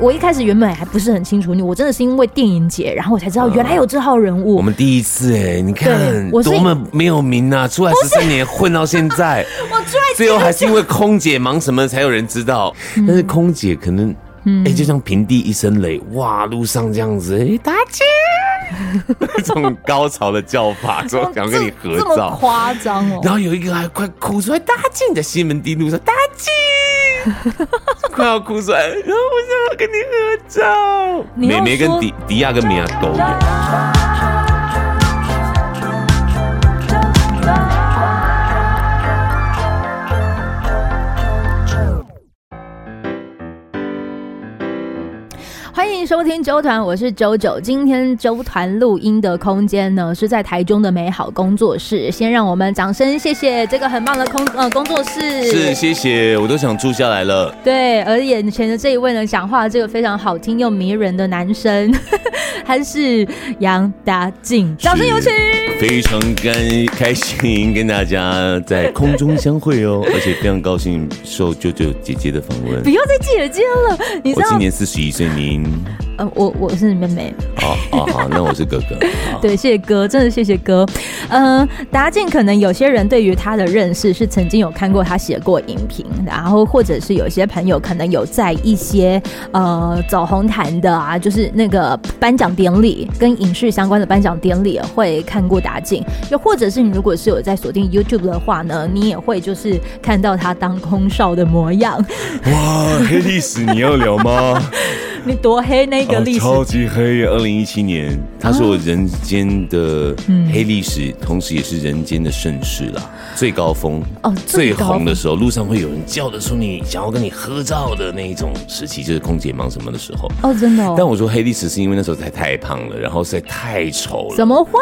我一开始原本还不是很清楚你，我真的是因为电影节，然后我才知道原来有这号人物。嗯、我们第一次哎，你看我多么没有名啊！出来十三年混到现在，我出来最后还是因为空姐忙什么才有人知道。嗯、但是空姐可能哎，就像平地一声雷，哇，路上这样子哎，大姐。这种高潮的叫法，说想跟你合照，夸张哦。然后有一个还快哭出来，大静在西门町路上，大静快要哭出来，然后我想要跟你合照。美眉跟迪迪亚跟米娅都有。欢迎收听周团，我是周九。今天周团录音的空间呢，是在台中的美好工作室。先让我们掌声谢谢这个很棒的空呃工作室。是，谢谢，我都想住下来了。对，而眼前的这一位呢，讲话这个非常好听又迷人的男生，他是杨达进，掌声有请。非常开开心跟大家在空中相会哦，而且非常高兴受舅舅姐姐的访问。不要再姐姐了，你知道我今年四十一岁，您。Mm-hmm. 呃，我我是妹妹。哦哦，好，那我是哥哥。对，谢谢哥，真的谢谢哥。嗯、呃，达进可能有些人对于他的认识是曾经有看过他写过影评，然后或者是有些朋友可能有在一些呃走红毯的啊，就是那个颁奖典礼跟影视相关的颁奖典礼会看过达进，又或者是你如果是有在锁定 YouTube 的话呢，你也会就是看到他当空少的模样。哇，黑历史你要聊吗？你多黑那个历史、哦、超级黑！二零一七年，他是我人间的黑历史，啊、同时也是人间的盛世啦。最高峰哦，最红的时候，路上会有人叫得出你，想要跟你合照的那一种时期，就是空姐忙什么的时候哦，真的、哦。但我说黑历史是因为那时候太太胖了，然后实在太丑了。怎么会？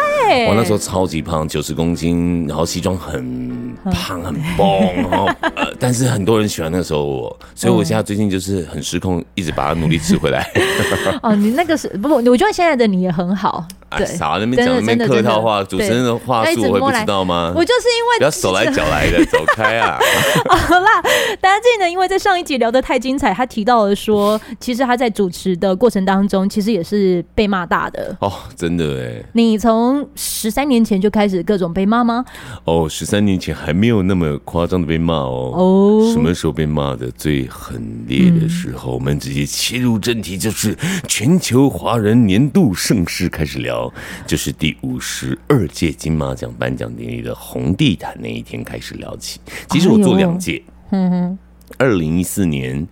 我那时候超级胖，九十公斤，然后西装很胖很 崩，然后呃，但是很多人喜欢那时候我，所以我现在最近就是很失控，一直把它努力吃回来。哦，你那个是不不，我觉得现在的你也很好。对，啥那边讲那边客套话，主持人的话术我会不知道吗？我就是因为不要手来脚来的，走开啊！好啦，大家记得，因为在上一集聊得太精彩，他提到了说，其实他在主持的过程当中，其实也是被骂大的哦，真的哎。你从十三年前就开始各种被骂吗？哦，十三年前还没有那么夸张的被骂哦。哦，什么时候被骂的最狠烈的时候？我们直接切入正题，就是全球华人年度盛事开始聊。就是第五十二届金马奖颁奖典礼的红地毯那一天开始聊起。其实我做两届，嗯哼，二零一四年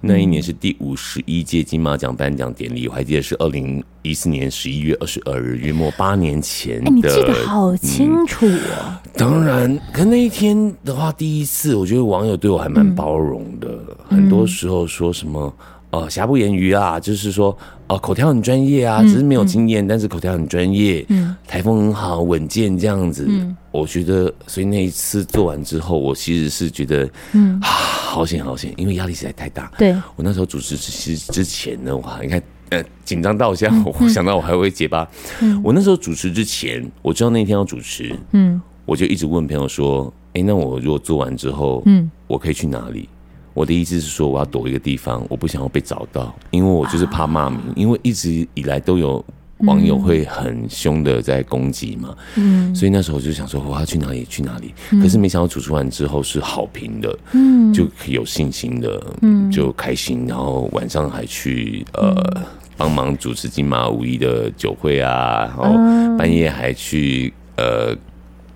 那一年是第五十一届金马奖颁奖典礼，我还记得是二零一四年十一月二十二日，约莫八年前的。你记得好清楚啊！当然，可那一天的话，第一次我觉得网友对我还蛮包容的，很多时候说什么。哦，瑕不掩瑜啊，就是说，哦，口条很专业啊，只是没有经验，嗯嗯、但是口条很专业，嗯，台风很好，稳健这样子。嗯，我觉得，所以那一次做完之后，我其实是觉得，嗯啊，好险好险，因为压力实在太大。对，我那时候主持之之前呢，哇，你看，呃，紧张到现在，我想到我还会结巴。嗯，我那时候主持之前，我知道那天要主持，嗯，我就一直问朋友说，哎、欸，那我如果做完之后，嗯，我可以去哪里？我的意思是说，我要躲一个地方，我不想要被找到，因为我就是怕骂名，因为一直以来都有网友会很凶的在攻击嘛，嗯，所以那时候我就想说，我要去哪里去哪里，可是没想到主持完之后是好评的，嗯，就有信心的，嗯，就开心，然后晚上还去呃帮忙主持金马五一的酒会啊，然后半夜还去呃。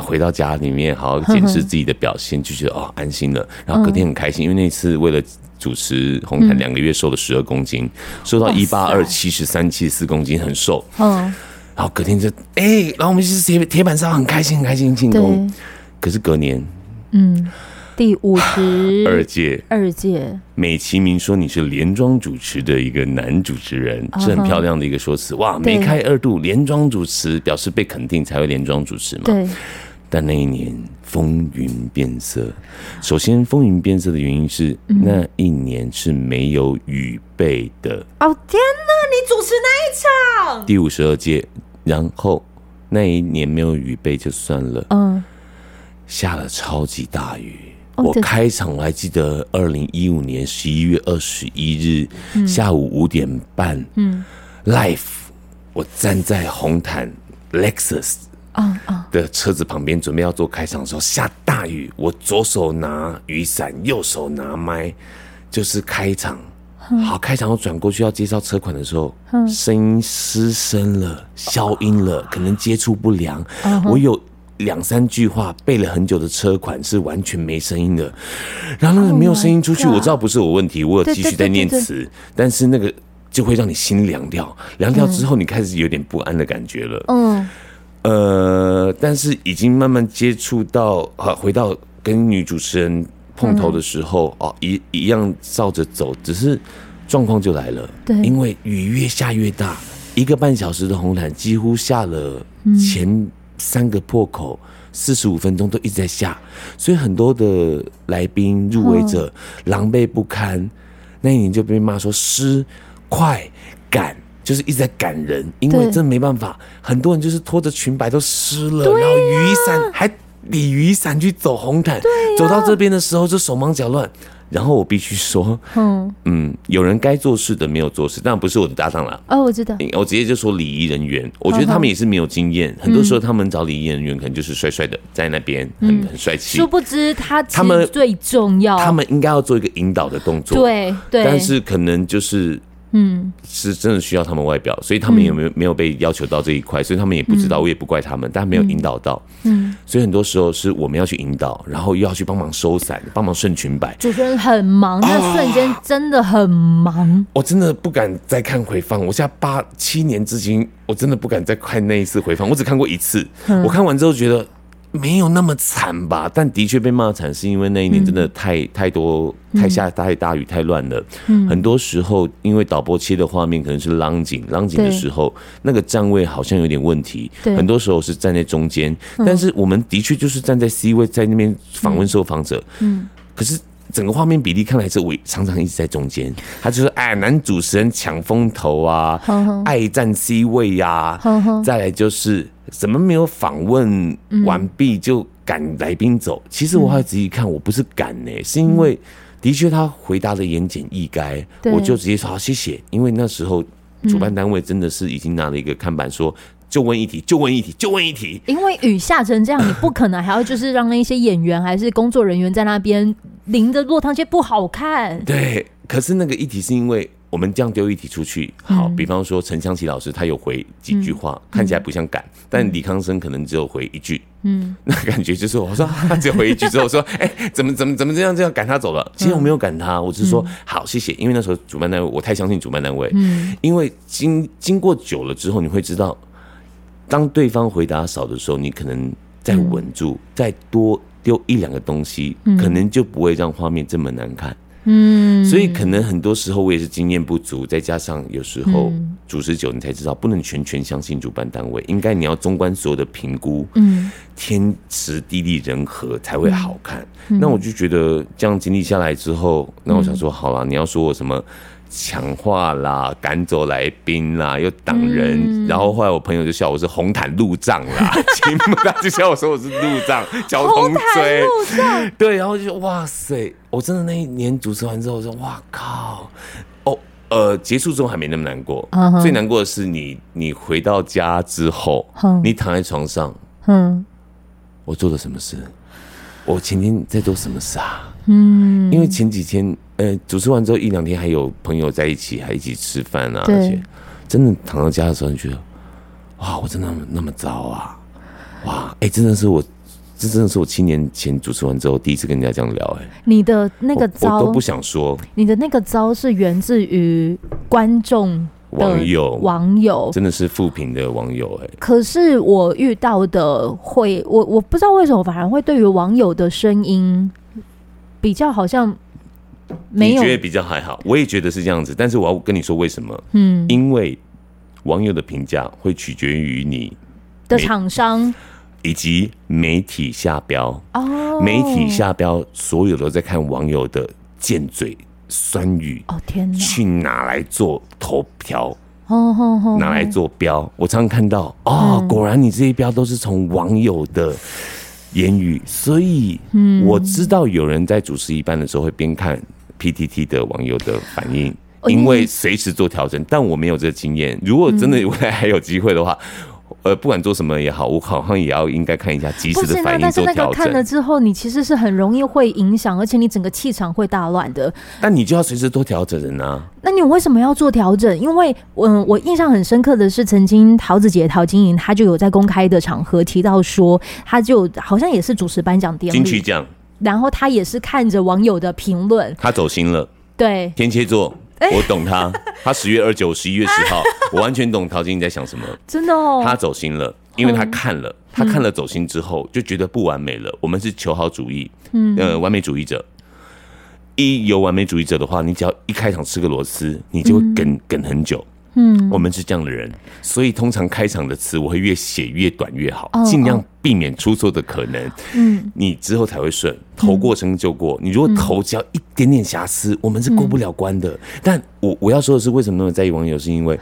回到家里面，好好检视自己的表现，就觉得哦安心了。然后隔天很开心，因为那次为了主持红毯，两个月瘦了十二公斤，瘦到一八二七十三七十四公斤，很瘦。嗯，然后隔天就哎，然后我们就是铁铁板烧，很开心，很开心庆功。可是隔年，嗯，第五十 二届二届，美其名说你是连庄主持的一个男主持人，是很漂亮的一个说辞。哇，梅开二度，连庄主持表示被肯定才会连庄主持嘛。对。但那一年风云变色。首先，风云变色的原因是那一年是没有雨备的。哦天哪！你主持那一场？第五十二届，然后那一年没有雨备就算了，嗯，下了超级大雨。我开场我还记得，二零一五年十一月二十一日、嗯、下午五点半，嗯，Life，我站在红毯 Lexus 啊啊的车子旁边，准备要做开场的时候，下大雨，我左手拿雨伞，右手拿麦，就是开场。好，开场我转过去要介绍车款的时候，声音失声了，消音了，可能接触不良。我有两三句话背了很久的车款是完全没声音的，然后那个没有声音出去，我知道不是我问题，我有继续在念词，但是那个就会让你心凉掉，凉掉之后你开始有点不安的感觉了。嗯，呃，但是已经慢慢接触到，啊，回到跟女主持人。碰头的时候哦，一一样照着走，只是状况就来了。对，因为雨越下越大，一个半小时的红毯几乎下了前三个破口，四十五分钟都一直在下，所以很多的来宾入围者狼狈不堪。那一年就被骂说湿、快、赶，就是一直在赶人，因为真没办法，很多人就是拖着裙摆都湿了，然后雨伞还。理雨伞去走红毯，啊、走到这边的时候就手忙脚乱。然后我必须说，嗯嗯，有人该做事的没有做事，当然不是我的搭档了。哦，我知道，我直接就说礼仪人员，我觉得他们也是没有经验。很多时候他们找礼仪人员可能就是帅帅的在那边，很很帅气。殊不知他他们最重要，他们应该要做一个引导的动作。对对，但是可能就是。嗯，是真的需要他们外表，所以他们也没有没有被要求到这一块，所以他们也不知道，我也不怪他们，但没有引导到。嗯，所以很多时候是我们要去引导，然后又要去帮忙收伞，帮忙顺裙摆。主持人很忙，那瞬间真的很忙。我真的不敢再看回放，我现在八七年至今，我真的不敢再看那一次回放，我只看过一次。我看完之后觉得。没有那么惨吧，但的确被骂惨，是因为那一年真的太、嗯、太多太下太大雨太乱了。嗯，很多时候因为导播切的画面可能是浪景，浪景的时候那个站位好像有点问题。对，很多时候是站在中间，但是我们的确就是站在 C 位，在那边访问受访者。嗯，可是。整个画面比例看来是我常常一直在中间，他就是哎，男主持人抢风头啊，爱占 C 位呀，再来就是怎么没有访问完毕就赶来宾走。其实我还仔细看，我不是赶呢，是因为的确他回答的言简意赅，我就直接说好谢谢。因为那时候主办单位真的是已经拿了一个看板说。就问一题，就问一题，就问一题。因为雨下成这样，你不可能还要就是让那些演员还是工作人员在那边淋着落汤鸡不好看。对，可是那个议题是因为我们这样丢议题出去，好，比方说陈湘琪老师他有回几句话，看起来不像赶，但李康生可能只有回一句，嗯，那感觉就是我说他只有回一句之后说，哎，怎么怎么怎么这样这样赶他走了？其实我没有赶他，我只是说好谢谢，因为那时候主办单位我太相信主办单位，嗯，因为经经过久了之后，你会知道。当对方回答少的时候，你可能再稳住，嗯、再多丢一两个东西，嗯、可能就不会让画面这么难看。嗯，所以可能很多时候我也是经验不足，再加上有时候主持久，你才知道不能全权相信主办单位，应该你要综观所有的评估，嗯，天时地利人和才会好看。嗯、那我就觉得这样经历下来之后，那我想说，好了，你要说我什么？抢话啦，赶走来宾啦，又挡人，嗯、然后后来我朋友就笑我是红毯路障啦，他就笑我说我是路障，交通追，对，然后就哇塞，我真的那一年主持完之后我说哇靠，哦呃，结束之后还没那么难过，最难过的是你你回到家之后，嗯、你躺在床上，嗯，我做了什么事？我前天在做什么事啊？嗯，因为前几天。呃，主持完之后一两天还有朋友在一起，还一起吃饭啊，对。而且真的躺到家的时候，你觉得哇，我真的那么糟啊，哇，哎、欸，真的是我，这真的是我七年前主持完之后第一次跟人家这样聊、欸，哎，你的那个糟我，我都不想说，你的那个糟是源自于观众、网友、网友，真的是负评的网友、欸，哎，可是我遇到的会，我我不知道为什么反而会对于网友的声音比较好像。没有，你觉得比较还好，我也觉得是这样子。但是我要跟你说为什么？嗯，因为网友的评价会取决于你的厂商以及媒体下标哦。媒体下标，所有都在看网友的贱嘴酸语哦。天哪，去拿来做头条哦，拿来做标。我常常看到哦，果然你这些标都是从网友的。言语，所以我知道有人在主持一半的时候会边看 PTT 的网友的反应，因为随时做调整。但我没有这个经验，如果真的未来还有机会的话。呃，不管做什么也好，我好像也要应该看一下即时的反应做调整。但是那个看了之后，你其实是很容易会影响，而且你整个气场会大乱的。但你就要随时多调整人啊。那你为什么要做调整？因为，嗯，我印象很深刻的是，曾经桃子姐陶晶莹，她就有在公开的场合提到说，她就好像也是主持颁奖典礼，金曲奖，然后她也是看着网友的评论，她走心了。对，天蝎座。我懂他，他十月二九、十一月十号，我完全懂陶晶莹在想什么。真的哦，他走心了，因为他看了，他看了走心之后就觉得不完美了。我们是求好主义，嗯，呃，完美主义者。一有完美主义者的话，你只要一开场吃个螺丝，你就会梗梗很久。嗯，我们是这样的人，所以通常开场的词我会越写越短越好，尽量避免出错的可能。嗯，你之后才会顺，头过身就过。你如果头只要一点点瑕疵，我们是过不了关的。但我我要说的是，为什么那么在意网友？是因为，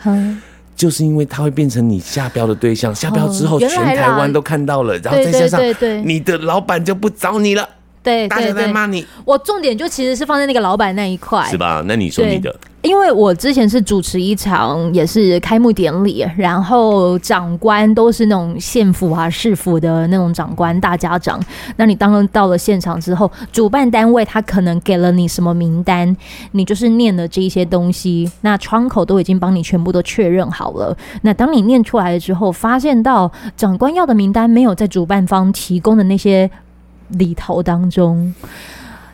就是因为他会变成你下标的对象，下标之后全台湾都看到了，然后再加上你的老板就不找你了。对，大家在骂你。我重点就其实是放在那个老板那一块，是吧？那你说你的。因为我之前是主持一场也是开幕典礼，然后长官都是那种县府啊、市府的那种长官大家长。那你当到了现场之后，主办单位他可能给了你什么名单，你就是念了这一些东西，那窗口都已经帮你全部都确认好了。那当你念出来了之后，发现到长官要的名单没有在主办方提供的那些里头当中。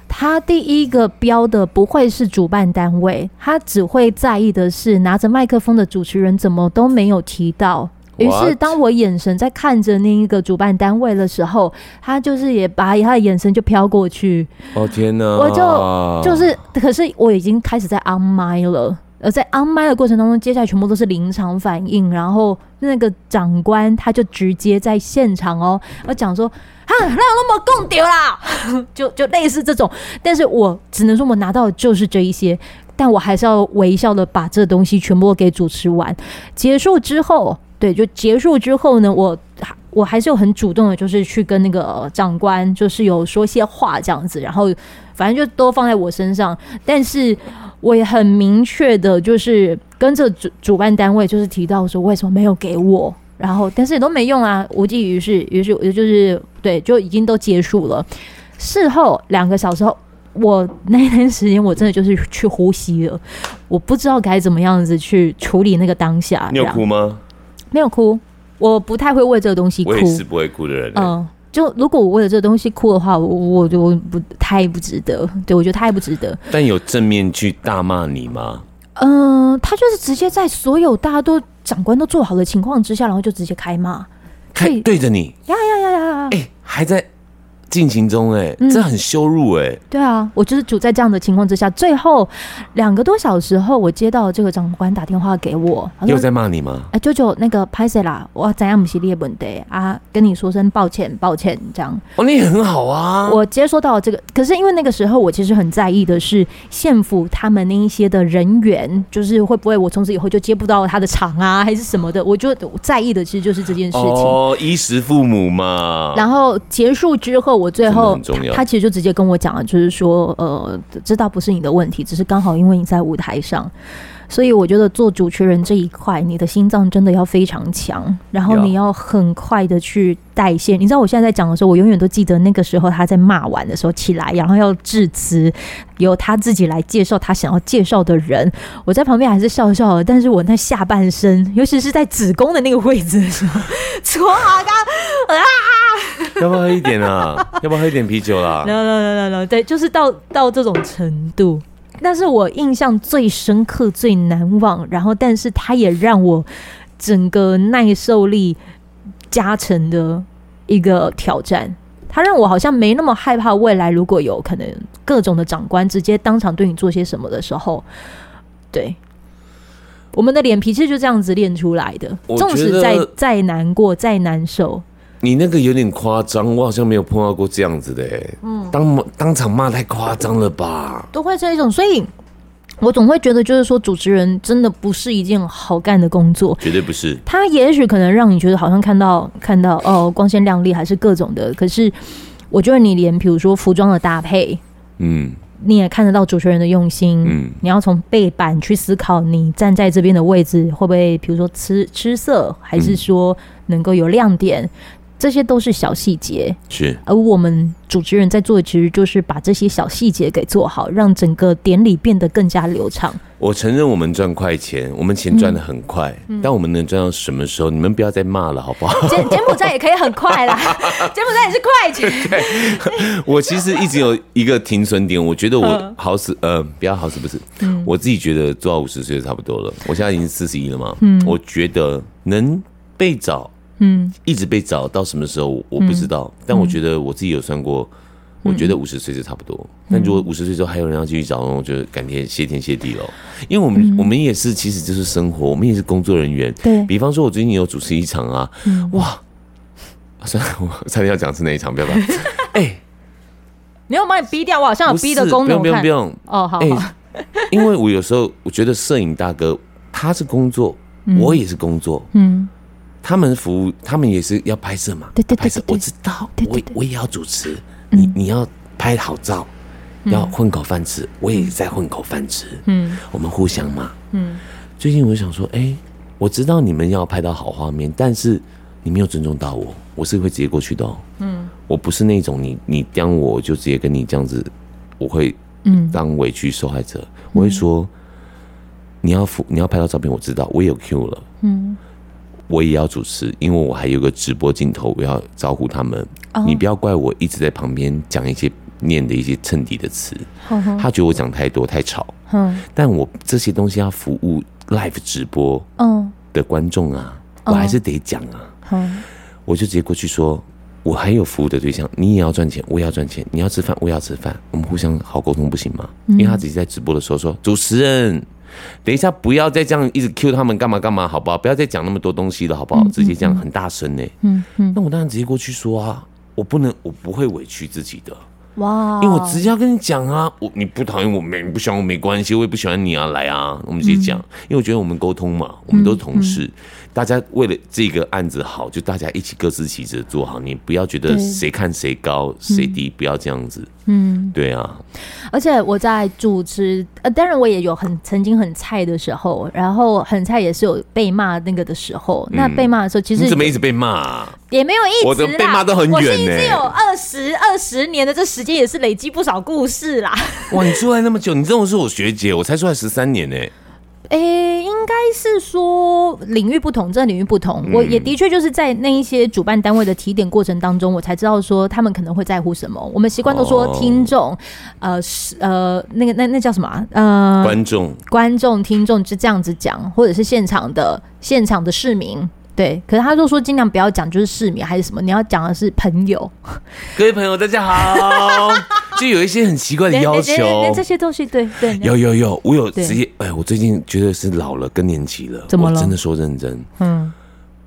他第一个标的不会是主办单位，他只会在意的是拿着麦克风的主持人怎么都没有提到。于是当我眼神在看着那一个主办单位的时候，他就是也把他的眼神就飘过去。哦天哪！我就就是，可是我已经开始在 on 麦了。而在 on 麦的过程当中，接下来全部都是临场反应，然后那个长官他就直接在现场哦，要讲说。哈，那有那么共丢啦，就就类似这种，但是我只能说我拿到的就是这一些，但我还是要微笑的把这东西全部给主持完。结束之后，对，就结束之后呢，我我还是有很主动的，就是去跟那个长官，就是有说些话这样子，然后反正就都放在我身上，但是我也很明确的，就是跟着主主办单位就是提到说，为什么没有给我。然后，但是也都没用啊，无济于事。于是，也就是对，就已经都结束了。事后两个小时后，我那段时间我真的就是去呼吸了，我不知道该怎么样子去处理那个当下。你有哭吗？没有哭，我不太会为这个东西哭。我也是不会哭的人。嗯，就如果我为了这个东西哭的话，我我就不太不值得。对，我觉得太不值得。但有正面去大骂你吗？嗯，他就是直接在所有大家都长官都做好的情况之下，然后就直接开骂，开对着你，呀呀呀呀呀，哎，还在。进行中哎、欸，这很羞辱哎。对啊，我就是处在这样的情况之下，最后两个多小时后，我接到这个长官打电话给我，又在骂你吗？哎、欸，舅舅，那个拍谁啦，我怎样不是列本的啊？跟你说声抱歉，抱歉，这样。哦，你也很好啊。我接收到这个，可是因为那个时候我其实很在意的是县府他们那一些的人员，就是会不会我从此以后就接不到他的场啊，还是什么的？我就在意的其实就是这件事情。哦，衣食父母嘛。然后结束之后。我最后他，他其实就直接跟我讲了，就是说，呃，这倒不是你的问题，只是刚好因为你在舞台上。所以我觉得做主持人这一块，你的心脏真的要非常强，然后你要很快的去代谢。你知道我现在在讲的时候，我永远都记得那个时候他在骂完的时候起来，然后要致辞，由他自己来介绍他想要介绍的人。我在旁边还是笑笑的，但是我那下半身，尤其是在子宫的那个位置的时候，搓啊啊！要不要喝一点啊？要不要喝一点啤酒啦？no no no no no，对，就是到到这种程度。但是我印象最深刻、最难忘，然后，但是它也让我整个耐受力加成的一个挑战。它让我好像没那么害怕未来，如果有可能各种的长官直接当场对你做些什么的时候，对，我们的脸皮其实就这样子练出来的。纵使再再难过、再难受。你那个有点夸张，我好像没有碰到过这样子的。嗯，当当场骂太夸张了吧？都会这一种，所以我总会觉得，就是说，主持人真的不是一件好干的工作，绝对不是。他也许可能让你觉得好像看到看到哦光鲜亮丽，还是各种的。可是，我觉得你连比如说服装的搭配，嗯，你也看得到主持人的用心。嗯，你要从背板去思考，你站在这边的位置会不会，比如说吃吃色，还是说能够有亮点。嗯这些都是小细节，是。而我们主持人在做的，其实就是把这些小细节给做好，让整个典礼变得更加流畅。我承认我们赚快钱，我们钱赚的很快，嗯、但我们能赚到什么时候？你们不要再骂了，好不好？柬柬埔寨也可以很快啦，柬埔寨也是快钱。对，我其实一直有一个停损点，我觉得我好死呃，不要好死不死，嗯、我自己觉得做到五十岁就差不多了。我现在已经四十一了嘛，嗯，我觉得能被找。嗯，一直被找到什么时候我不知道，嗯、但我觉得我自己有算过，嗯、我觉得五十岁就差不多。嗯、但如果五十岁之后还有人要继续找，我觉得感天谢天谢地了。因为我们、嗯、我们也是，其实就是生活，我们也是工作人员。对，比方说，我最近有主持一场啊，嗯、哇，算了，我 差点要讲是哪一场，不要吧？哎、欸，你要把你逼掉，我好像有逼的功能，不用不用不用。哦，好，好、欸，因为我有时候我觉得摄影大哥他是工作，嗯、我也是工作，嗯。他们服务，他们也是要拍摄嘛？对对对，拍摄我知道，我我也要主持。你你要拍好照，要混口饭吃，我也在混口饭吃。嗯，我们互相嘛。嗯，最近我就想说，哎，我知道你们要拍到好画面，但是你没有尊重到我，我是会直接过去的。嗯，我不是那种你你刁我就直接跟你这样子，我会嗯当委屈受害者。我会说，你要服你要拍到照片，我知道，我也有 Q 了。嗯。我也要主持，因为我还有个直播镜头，我要招呼他们。Oh. 你不要怪我一直在旁边讲一些念的一些衬底的词。Oh. 他觉得我讲太多太吵。Oh. 但我这些东西要服务 live 直播的观众啊，oh. 我还是得讲啊。Oh. 我就直接过去说，我还有服务的对象，你也要赚钱，我也要赚钱。你要吃饭，我也要吃饭，我们互相好沟通不行吗？因为他自己在直播的时候说，主持人。等一下，不要再这样一直 cue 他们干嘛干嘛，好不好？不要再讲那么多东西了，好不好？直接这样很大声呢。嗯嗯。那我当然直接过去说啊，我不能，我不会委屈自己的。哇！因为我直接要跟你讲啊，我你不讨厌我没不喜欢我没关系，我也不喜欢你啊，来啊，我们直接讲。因为我觉得我们沟通嘛，我们都是同事，大家为了这个案子好，就大家一起各司其职做好。你不要觉得谁看谁高谁低，不要这样子。嗯，对啊。而且我在主持，呃，当然我也有很曾经很菜的时候，然后很菜也是有被骂那个的时候。那被骂的时候，其实你怎么一直被骂？也没有一直，我的被骂都很远呢。我是一直有二十二十年的这时间，也是累积不少故事啦。哇，你出来那么久，你这种是我学姐，我才出来十三年呢。诶、欸，应该是说领域不同，这个、领域不同。嗯、我也的确就是在那一些主办单位的提点过程当中，我才知道说他们可能会在乎什么。我们习惯都说听众，哦、呃，是呃，那个那那叫什么？呃，观众、观众、听众是这样子讲，或者是现场的现场的市民。对，可是他就说尽量不要讲就是市民还是什么，你要讲的是朋友。各位朋友，大家好。就有一些很奇怪的要求，这些东西，对对。有有有，我有直接，哎，我最近觉得是老了更年期了。怎么了？我真的说认真，嗯，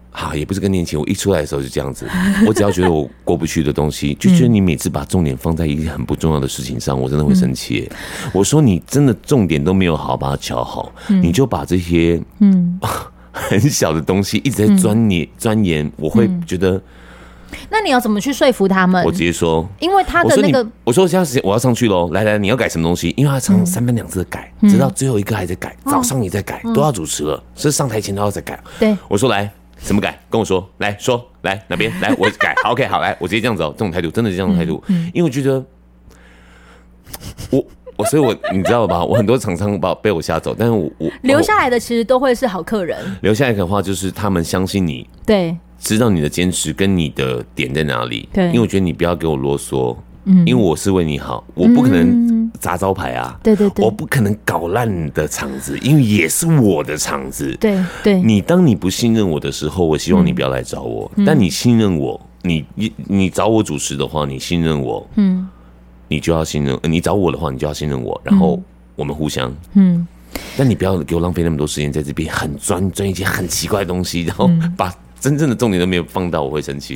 好，也不是更年期，我一出来的时候就这样子。我只要觉得我过不去的东西，就觉得你每次把重点放在一个很不重要的事情上，我真的会生气。我说你真的重点都没有好好把它调好，你就把这些嗯。很小的东西一直在钻研钻研，我会觉得。那你要怎么去说服他们？我直接说，因为他的那个，我说现在时间我要上去喽，来来，你要改什么东西？因为他常常三番两次的改，直到最后一个还在改，早上也在改，都要主持了，是上台前都要在改。对，我说来怎么改？跟我说，来说来哪边 来我改，OK 好来，我直接这样子哦，这种态度真的是这种态度，因为我觉得我。我所以，我你知道吧？我很多厂商把被我吓走，但是我我留下来的其实都会是好客人。留下来的话，就是他们相信你，对，知道你的坚持跟你的点在哪里。对，因为我觉得你不要给我啰嗦，嗯，因为我是为你好，我不可能砸招牌啊，对对对，我不可能搞烂你的场子，因为也是我的场子。对对，你当你不信任我的时候，我希望你不要来找我。但你信任我，你你你找我主持的话，你信任我，嗯。你就要信任，你找我的话，你就要信任我，然后我们互相。嗯，但你不要给我浪费那么多时间在这边，很专钻一些很奇怪的东西，然后把真正的重点都没有放到，我会生气。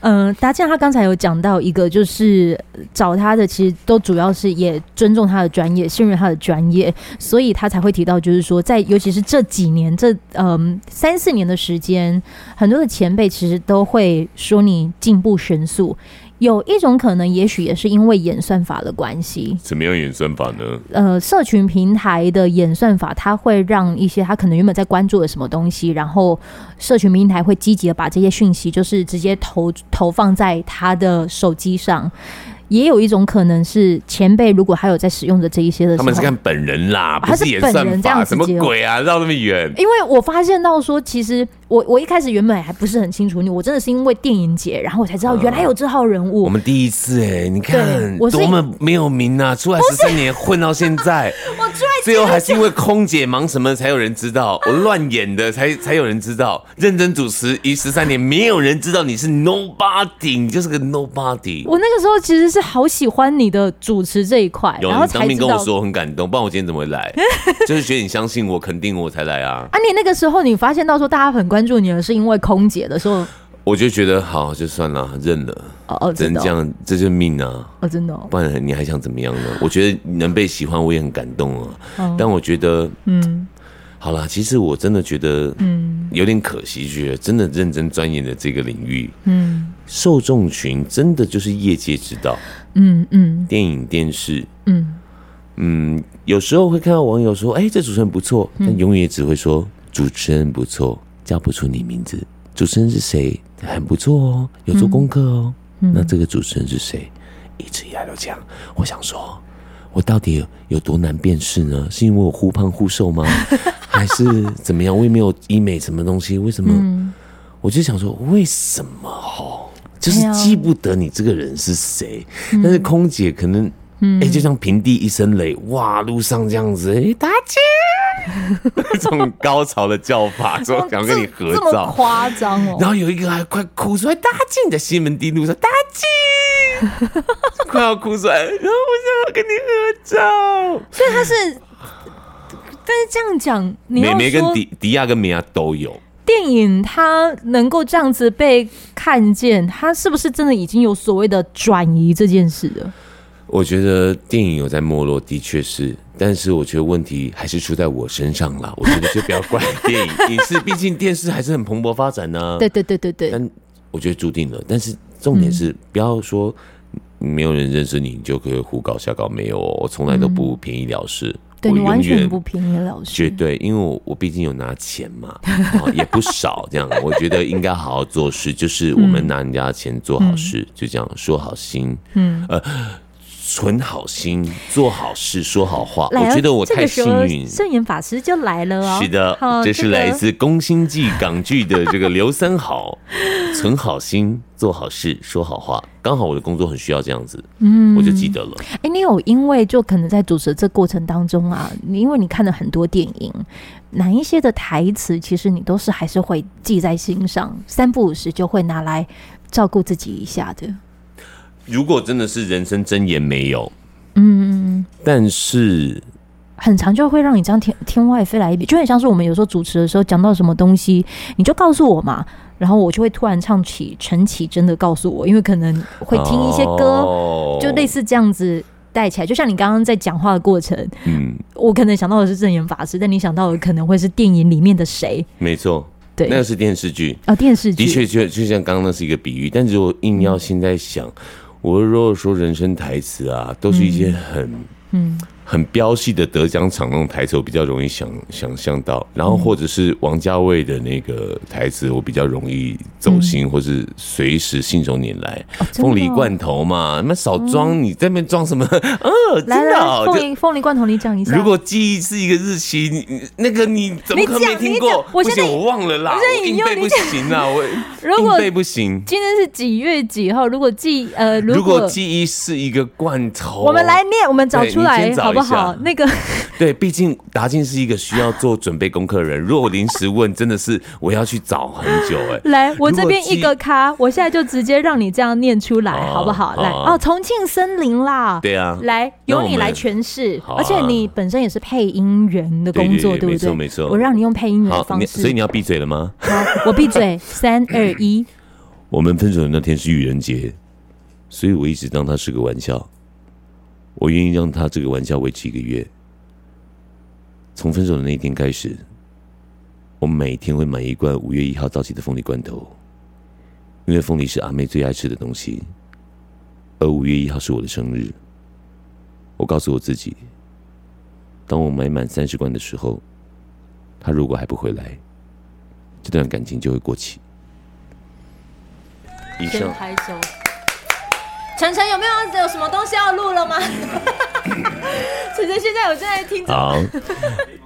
嗯、呃，达健他刚才有讲到一个，就是找他的其实都主要是也尊重他的专业，信任他的专业，所以他才会提到，就是说在尤其是这几年这嗯、三四年的时间，很多的前辈其实都会说你进步神速。有一种可能，也许也是因为演算法的关系。怎么样演算法呢？呃，社群平台的演算法，它会让一些他可能原本在关注的什么东西，然后社群平台会积极的把这些讯息，就是直接投投放在他的手机上。也有一种可能是前辈如果还有在使用的这一些的时候，他们是看本人啦，不是演算法，他是本人这样，什么鬼啊，绕那么远？因为我发现到说，其实我我一开始原本还不是很清楚你，我真的是因为电影节，然后我才知道原来有这号人物。啊、我们第一次哎、欸，你看我多么没有名啊，出来十三年混到现在，我出来最后还是因为空姐忙什么才有人知道，我乱演的才才有人知道，认真主持一十三年没有人知道你是 nobody，你就是个 nobody。我那个时候其实是。好喜欢你的主持这一块，然后当面跟我说很感动，不然我今天怎么会来？就是觉得你相信我，肯定我才来啊！啊，你那个时候你发现到说大家很关注你了，是因为空姐的时候，我就觉得好，就算了，认了。哦哦，真的这样，这就是命啊！哦，真的，不然你还想怎么样呢？我觉得能被喜欢，我也很感动啊。但我觉得，嗯。好了，其实我真的觉得，嗯，有点可惜，觉得真的认真钻研的这个领域，嗯，受众群真的就是业界知道，嗯嗯，电影电视，嗯嗯，有时候会看到网友说，哎，这主持人不错，但永远也只会说主持人不错，叫不出你名字，主持人是谁？很不错哦，有做功课哦，那这个主持人是谁？一直以来都这样，我想说。我到底有，有多难辨识呢？是因为我忽胖忽瘦吗？还是怎么样？我也没有医美什么东西，为什么？嗯、我就想说，为什么？哦，就是记不得你这个人是谁。嗯、但是空姐可能，哎、嗯欸，就像平地一声雷，哇，路上这样子，哎、欸，大姐，这种高潮的叫法，说想跟你合照，夸张哦。然后有一个还快哭出来，大姐你在西门町路上，大姐。快要哭出来，然后我想要跟你合照。所以他是，但是这样讲，美眉跟迪迪亚跟米娅都有电影，它能够这样子被看见，它是不是真的已经有所谓的转移这件事了？我觉得电影有在没落，的确是，但是我觉得问题还是出在我身上了。我觉得就不要怪电影，影视毕竟电视还是很蓬勃发展呢、啊。对对对对对，但我觉得注定了，但是。重点是不要说没有人认识你，你就可以胡搞瞎搞。没有，我从来都不便宜了事。对，你完全不便宜老师，绝对，因为我我毕竟有拿钱嘛，也不少。这样，我觉得应该好好做事，就是我们拿人家的钱做好事，就这样说好心。嗯，呃。存好心，做好事，说好话。我觉得我太幸运。圣严法师就来了哦。是的，这是来自《宫心计》港剧的这个刘三好。存好心，做好事，说好话。刚好我的工作很需要这样子，嗯，我就记得了。哎，你有因为就可能在主持这过程当中啊，你因为你看了很多电影，哪一些的台词其实你都是还是会记在心上，三不五时就会拿来照顾自己一下的。如果真的是人生真言没有，嗯，但是很长就会让你这样天天外飞来一笔，就很像是我们有时候主持的时候讲到什么东西，你就告诉我嘛，然后我就会突然唱起陈绮贞的告诉我，因为可能会听一些歌，哦、就类似这样子带起来，就像你刚刚在讲话的过程，嗯，我可能想到的是证言法师，但你想到的可能会是电影里面的谁？没错，对，那个是电视剧。啊、哦，电视剧。的确就就像刚刚那是一个比喻，但是我硬要现在想。嗯我如果说人生台词啊，都是一些很嗯。嗯很标戏的得奖场那种台词，我比较容易想想象到，然后或者是王家卫的那个台词，我比较容易走心，嗯、或是随时信手拈来。凤、哦、梨罐头嘛，那少装，嗯、你在那边装什么？哦，真的、哦。凤梨凤梨罐头，你讲一下。如果记忆是一个日期，你那个你怎么可能没听过？我现在我忘了啦，我硬背不行啊，我 如果硬背不行。今天是几月几号？如果记呃，如果，如果记忆是一个罐头，我们来念，我们找出来，好不好？好，那个 对，毕竟达进是一个需要做准备功课的人。如果临时问，真的是我要去找很久哎。来，我这边一个咖，我现在就直接让你这样念出来，好不好？来哦，重庆森林啦。对啊，来由你来诠释，而且你本身也是配音员的工作，对不对？没错没错。我让你用配音员的方式，所以你要闭嘴了吗？好，我闭嘴。三二一。我们分手的那天是愚人节，所以我一直当他是个玩笑。我愿意让他这个玩笑维持一个月。从分手的那一天开始，我每天会买一罐五月一号到期的凤梨罐头，因为凤梨是阿妹最爱吃的东西，而五月一号是我的生日。我告诉我自己，当我买满三十罐的时候，他如果还不回来，这段感情就会过期。以上。晨晨有没有有什么东西要录了吗？晨晨现在有正在听。好，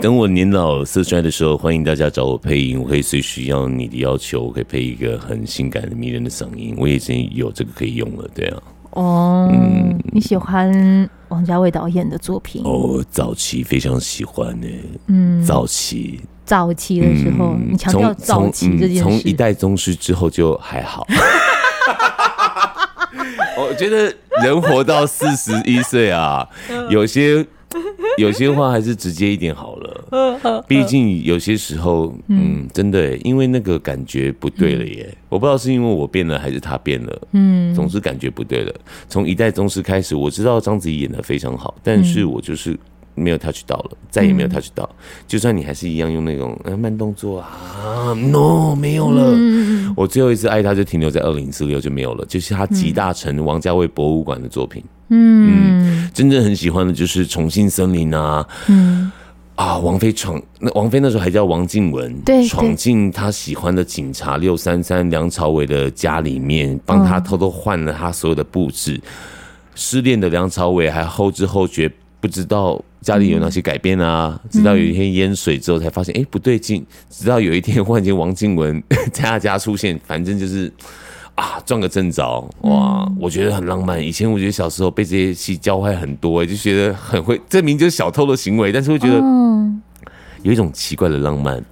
等我年老色衰的时候，欢迎大家找我配音，我可以随时要你的要求，我可以配一个很性感的迷人的嗓音，我已经有这个可以用了，对啊。哦，嗯，你喜欢王家卫导演的作品？哦，早期非常喜欢呢。嗯，早期，早期的时候，嗯、你强调早期这件事，从、嗯、一代宗师之后就还好。我觉得人活到四十一岁啊，有些有些话还是直接一点好了。毕竟有些时候，嗯，真的，因为那个感觉不对了耶。我不知道是因为我变了还是他变了，嗯，总是感觉不对了。从一代宗师开始，我知道章子怡演的非常好，但是我就是。没有 touch 到了，再也没有 touch 到。嗯、就算你还是一样用那种慢动作啊，no 没有了。嗯、我最后一次爱他就停留在二零四六就没有了，就是他集大成王家卫博物馆的作品。嗯，嗯，真正很喜欢的就是重庆森林啊。嗯啊，王菲闯那王菲那时候还叫王静雯，对，闯进他喜欢的警察六三三梁朝伟的家里面，帮他偷偷换了他所有的布置。哦、失恋的梁朝伟还后知后觉。不知道家里有哪些改变啊？直到有一天淹水之后，才发现哎、欸、不对劲。直到有一天，忽然间王静文 在他家出现，反正就是啊撞个正着哇！我觉得很浪漫。以前我觉得小时候被这些戏教坏很多，就觉得很会证明就是小偷的行为，但是会觉得有一种奇怪的浪漫。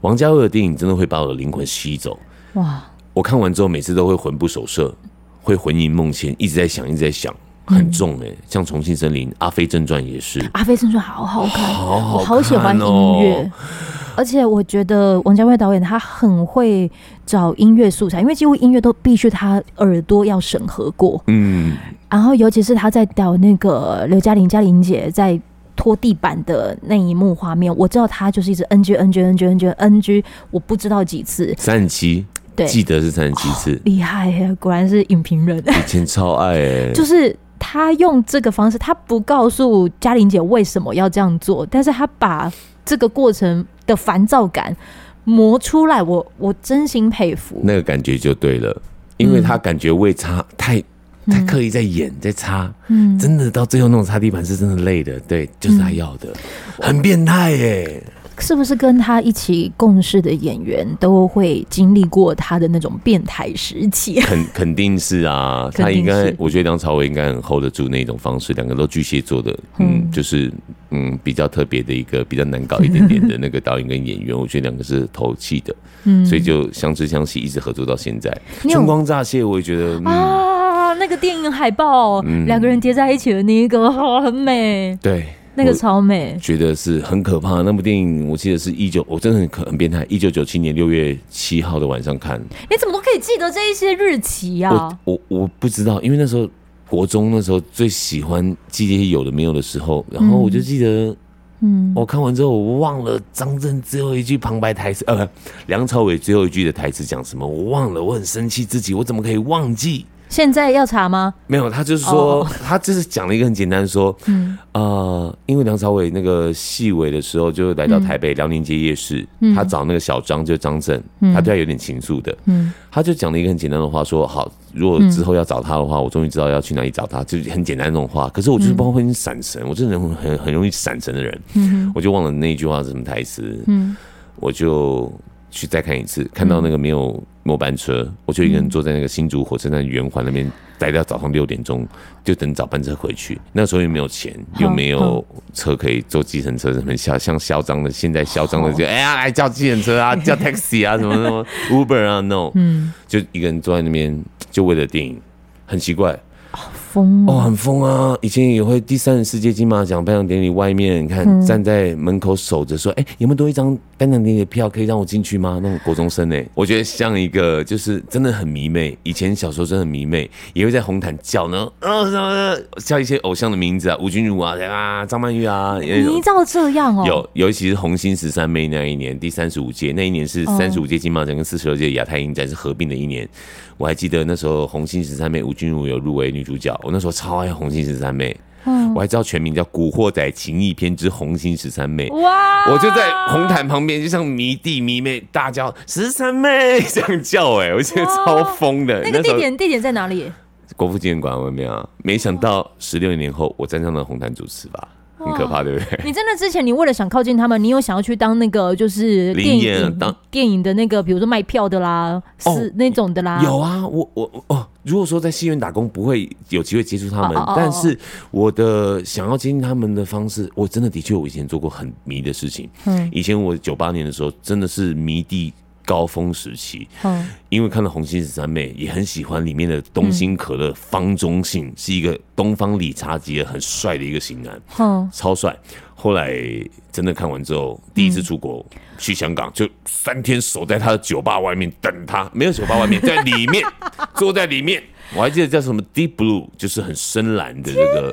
王家卫的电影真的会把我的灵魂吸走哇！我看完之后，每次都会魂不守舍，会魂萦梦牵，一直在想，一直在想。很重哎、欸，像《重庆森林》《阿飞正传》也是，《阿飞正传》好好看，好好看哦、我好喜欢音乐，而且我觉得王家卫导演他很会找音乐素材，因为几乎音乐都必须他耳朵要审核过，嗯，然后尤其是他在导那个刘嘉玲、嘉玲姐在拖地板的那一幕画面，我知道他就是一直 NG NG NG NG NG，我不知道几次，三十七，对，记得是三十七次，厉害呀，果然是影评人，以前超爱哎、欸，就是。他用这个方式，他不告诉嘉玲姐为什么要这样做，但是他把这个过程的烦躁感磨出来，我我真心佩服。那个感觉就对了，因为他感觉未擦太、嗯、太刻意在演在擦，嗯，真的到最后那种擦地板是真的累的，对，就是他要的，嗯、很变态耶。是不是跟他一起共事的演员都会经历过他的那种变态时期？肯 肯定是啊，他应该，我觉得梁朝伟应该很 hold 得住那种方式。两个都巨蟹座的，嗯，就是嗯比较特别的一个比较难搞一点点的那个导演 跟演员，我觉得两个是投契的，嗯，所以就相知相惜，一直合作到现在。春光乍泄，我也觉得啊，那个电影海报，两个人叠在一起的那一个，很美，对。那个超美，觉得是很可怕。那部电影我记得是一九，我真的很可很变态。一九九七年六月七号的晚上看，你怎么都可以记得这一些日期啊？我我我不知道，因为那时候国中那时候最喜欢记这些有的没有的时候，然后我就记得，嗯，我看完之后我忘了张震最后一句旁白台词，呃，梁朝伟最后一句的台词讲什么，我忘了，我很生气自己，我怎么可以忘记？现在要查吗？没有，他就是说，oh. 他就是讲了一个很简单，说，嗯，呃，因为梁朝伟那个戏尾的时候就来到台北辽宁街夜市，嗯、他找那个小张，就张震，嗯、他对他有点情愫的，嗯，他就讲了一个很简单的话，说，好，如果之后要找他的话，我终于知道要去哪里找他，就是很简单那种话。可是我就是不知道会闪神，我这人很很容易闪神的人，嗯，我就忘了那一句话是什么台词，嗯，我就去再看一次，看到那个没有。末班车，我就一个人坐在那个新竹火车站圆环那边待到早上六点钟，就等早班车回去。那时候又没有钱，又没有车可以坐计程车，什么像像嚣张的，现在嚣张的就哎呀，来叫计程车啊，叫 taxi 啊，什么什么 Uber 啊，no，嗯，就一个人坐在那边，就为了电影，很奇怪。疯哦，很疯啊！以前也会第三十四届金马奖颁奖典礼外面，你看、嗯、站在门口守着，说：“哎、欸，有没有多一张颁奖典礼的票可以让我进去吗？”那种国中生呢，我觉得像一个就是真的很迷妹。以前小时候真的很迷妹，也会在红毯叫呢，呃，什么叫一些偶像的名字啊，吴君如啊，啊，张曼玉啊，迷照这样哦。有，尤其是红星十三妹那一年，第三十五届那一年是三十五届金马奖跟四十六届亚太影展是合并的一年。我还记得那时候红星十三妹吴君如有入围女主角，我那时候超爱红星十三妹。嗯，我还知道全名叫《古惑仔情义篇之红星十三妹》。哇！我就在红毯旁边，就像迷弟迷妹大叫“十三妹”这样叫，哎，我觉得超疯的。那个地点地点在哪里？国父纪念馆外面啊。没想到十六年后，我站上了红毯主持吧。很可怕，对不对？你真的之前，你为了想靠近他们，你有想要去当那个就是电影当电影的那个，比如说卖票的啦，哦、是那种的啦。有啊，我我哦，如果说在戏院打工，不会有机会接触他们，但是我的想要接近他们的方式，我真的的确我以前做过很迷的事情。嗯，以前我九八年的时候，真的是迷弟。高峰时期，嗯，因为看到《红星十三妹》，也很喜欢里面的东星可乐方中信，嗯，是一个东方理查吉尔很帅的一个型男，嗯，超帅。后来真的看完之后，第一次出国，嗯，去香港，就三天守在他的酒吧外面等他，没有酒吧外面，在里面坐在里面，我还记得叫什么 Deep Blue，就是很深蓝的这个。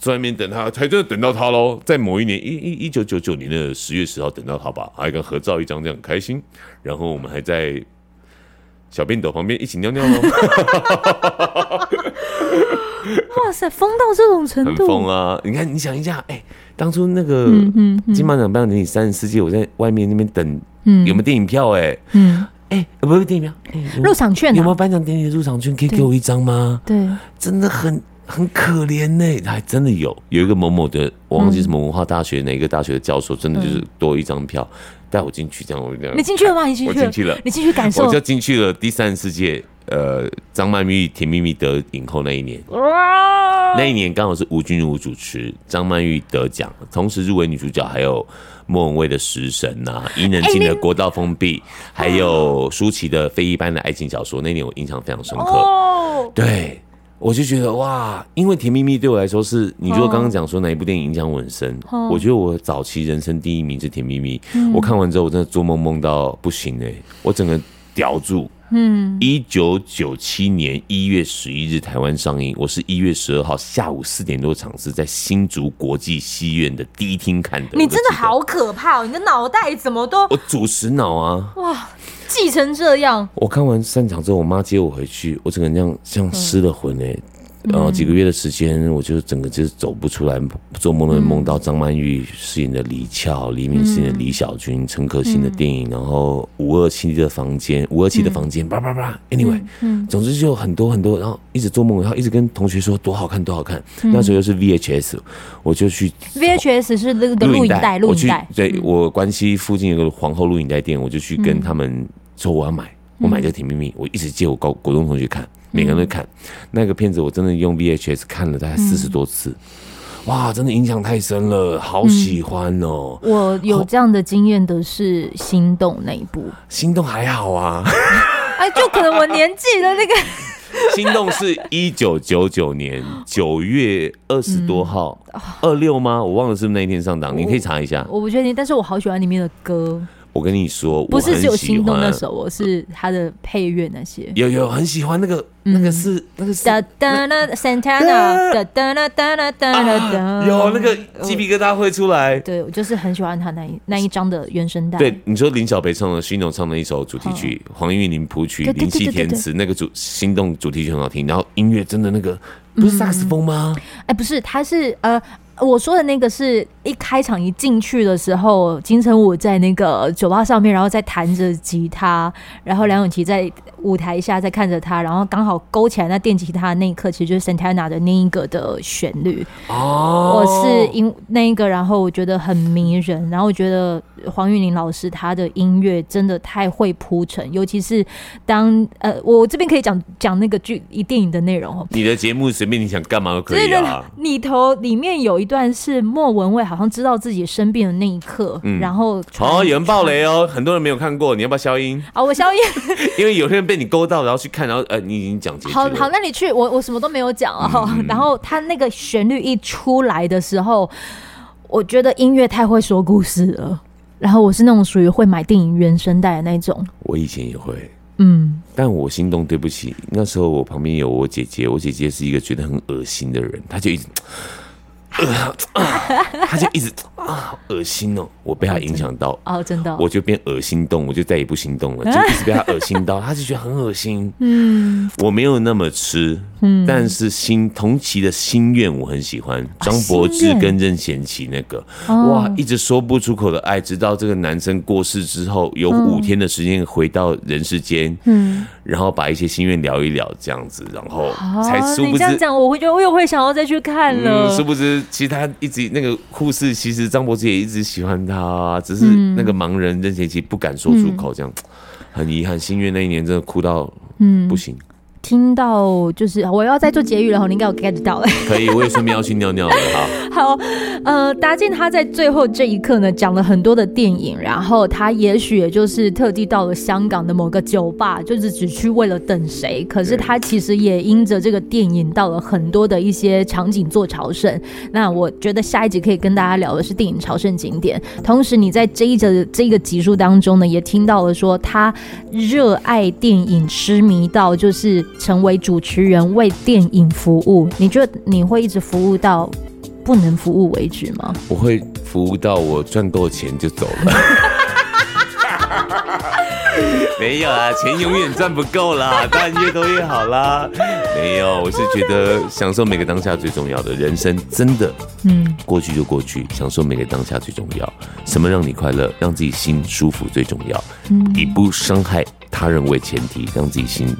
在外面等他，才真的等到他喽。在某一年，一一一九九九年的十月十号等到他吧，还跟合照一张，这样很开心。然后我们还在小便斗旁边一起尿尿喽。哇塞，疯到这种程度！很疯啊！你看，你想一下，哎、欸，当初那个金马奖颁奖典礼三十四届，我在外面那边等，嗯，有没有电影票、欸？哎，嗯，哎、欸，不是电影票，入场券、啊，有没有颁奖典礼的入场券？可以给我一张吗？对，真的很。很可怜呢、欸，还真的有有一个某某的，我忘记什么文化大学哪个大学的教授，真的就是多一张票带我进去，这样我这样。你进去了吗？你进去了？我进去了。你进去感受。我就进去了第三世界，呃，张曼玉《甜蜜蜜》得影后那一年。哇！那一年刚好是吴君如主持，张曼玉得奖，同时入围女主角还有莫文蔚的《食神》呐，伊能静的《国道封闭》，还有舒淇的《非一般的爱情小说》。那年我印象非常深刻。哦，对。我就觉得哇，因为《甜蜜蜜》对我来说是，你如果刚刚讲说哪一部电影影响我很深，我觉得我早期人生第一名是《甜蜜蜜》。我看完之后，我真的做梦梦到不行哎，我整个吊住。嗯，一九九七年一月十一日台湾上映，我是一月十二号下午四点多场次，在新竹国际戏院的第一厅看的。你真的好可怕哦！你的脑袋怎么都……我主持脑啊！哇！记成这样，我看完散场之后，我妈接我回去，我整个人这样像失了魂哎、欸。然后几个月的时间，我就整个就是走不出来，做梦都会梦到张曼玉饰演的李翘，黎明饰演的李小军，陈可辛的电影，然后五二七的房间，五二七的房间，叭叭叭。Anyway，总之就很多很多，然后一直做梦，然后一直跟同学说多好看多好看。那时候又是 VHS，我就去 VHS 是那个录影带，录影带。对，我关西附近有个皇后录影带店，我就去跟他们。说我要买，我买这个《甜蜜蜜》，我一直借我高国中同学看，每个人都看。那个片子，我真的用 VHS 看了大概四十多次，哇，真的影响太深了，好喜欢哦！我有这样的经验的是《心动》那一部，《心动》还好啊，哎，就可能我年纪的那个《心动》是一九九九年九月二十多号，二六吗？我忘了是不是那一天上档，你可以查一下，我不确定，但是我好喜欢里面的歌。我跟你说，不是只有心动那首，我是他的配乐那些。有有很喜欢那个，那个是那个是。哒哒啦，Santana，哒哒啦哒啦哒啦哒。有那个鸡皮疙瘩会出来。对，我就是很喜欢他那一那一张的原声带。对，你说林小培唱的，心动唱的一首主题曲，黄韵玲谱曲，林夕填词，那个主心动主题曲很好听，然后音乐真的那个不是萨克斯风吗？哎，不是，他是呃。我说的那个是一开场一进去的时候，金城武在那个酒吧上面，然后在弹着吉他，然后梁咏琪在舞台下在看着他，然后刚好勾起来那电吉他的那一刻，其实就是 Santana 的那一个的旋律。哦，我是因那一个，然后我觉得很迷人，然后我觉得黄韵玲老师她的音乐真的太会铺陈，尤其是当呃，我这边可以讲讲那个剧一电影的内容哦。你的节目随便你想干嘛都可以啊。里头里面有一段是莫文蔚好像知道自己生病的那一刻，嗯、然后哦，有人爆雷哦，很多人没有看过，你要不要消音？啊，我消音，因为有些人被你勾到，然后去看，然后呃，你已经讲结局。好好，那你去，我我什么都没有讲哦。嗯、然后他那个旋律一出来的时候，我觉得音乐太会说故事了。然后我是那种属于会买电影原声带的那种。我以前也会，嗯，但我心动，对不起，那时候我旁边有我姐姐，我姐姐是一个觉得很恶心的人，她就一直。呃啊，他就一直啊，恶心哦！我被他影响到哦，真的，我就变恶心动，我就再也不心动了，就一直被他恶心到，他就觉得很恶心。嗯，我没有那么吃，嗯，但是心同期的心愿我很喜欢，张柏芝跟任贤齐那个，哇，一直说不出口的爱，直到这个男生过世之后，有五天的时间回到人世间，嗯，然后把一些心愿聊一聊，这样子，然后才殊不知，你这样讲，我会觉得我又会想要再去看了，殊不知。其实他一直那个护士，其实张柏芝也一直喜欢他，只是那个盲人任贤齐不敢说出口，这样很遗憾。心愿那一年真的哭到嗯。不行。听到就是我要在做节育了，你应该有 get 到了。可以，我也顺便要去尿尿了哈。好，呃，达进他在最后这一刻呢，讲了很多的电影，然后他也许也就是特地到了香港的某个酒吧，就是只去为了等谁。可是他其实也因着这个电影到了很多的一些场景做朝圣。那我觉得下一集可以跟大家聊的是电影朝圣景点。同时，你在这一则这个集数当中呢，也听到了说他热爱电影，痴迷到就是。成为主持人为电影服务，你觉得你会一直服务到不能服务为止吗？我会服务到我赚够钱就走了。没有啊，钱永远赚不够啦，当然越多越好啦。没有，我是觉得享受每个当下最重要的，人生真的，嗯，过去就过去，享受每个当下最重要。什么让你快乐，让自己心舒服最重要。嗯，以不伤害他人为前提，让自己心。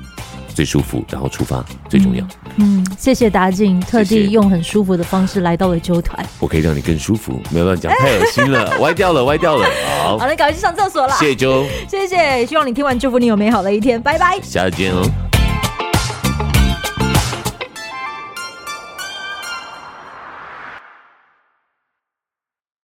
最舒服，然后出发最重要。嗯，谢谢达进，特地用很舒服的方式来到了周团。我可以让你更舒服，没有乱讲，太恶心了，歪掉了，歪掉了。好，好，了赶快去上厕所了。谢谢周，谢谢，希望你听完祝福你有美好的一天，拜拜，下次见哦。